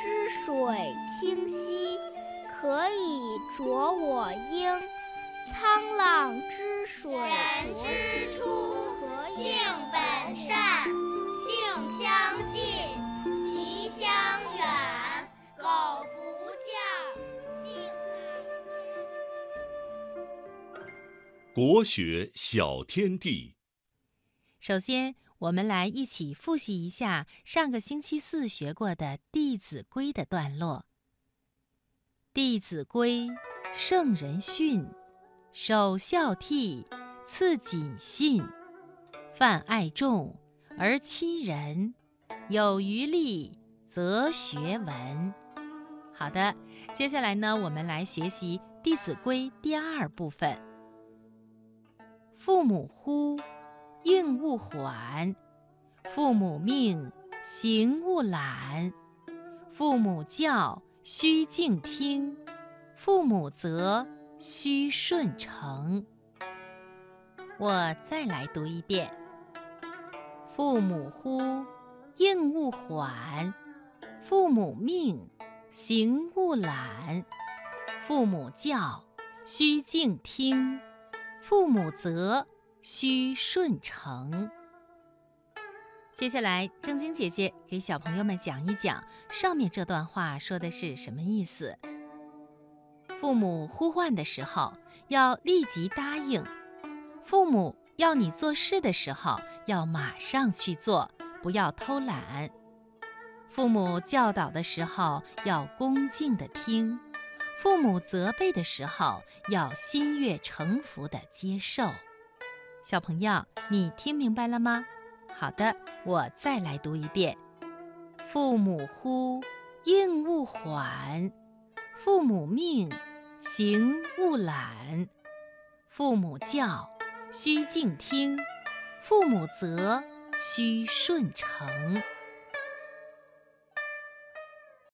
之水清兮，可以濯我缨。沧浪之水人之初，性本善，性相近，习相远。苟不教，性本国学小天地。首先，我们来一起复习一下上个星期四学过的《弟子规》的段落。《弟子规》圣人训，首孝悌，次谨信，泛爱众而亲仁，有余力则学文。好的，接下来呢，我们来学习《弟子规》第二部分。父母呼，勿缓；父母命，行勿懒；父母教，须敬听；父母责，须顺承。我再来读一遍：父母呼，应勿缓；父母命，行勿懒；父母教，须敬听；父母责，须顺承。接下来，正晶姐姐给小朋友们讲一讲上面这段话说的是什么意思。父母呼唤的时候，要立即答应；父母要你做事的时候，要马上去做，不要偷懒。父母教导的时候，要恭敬的听；父母责备的时候，要心悦诚服的接受。小朋友，你听明白了吗？好的，我再来读一遍：父母呼，应勿缓；父母命，行勿懒；父母教，须敬听；父母责，须顺承。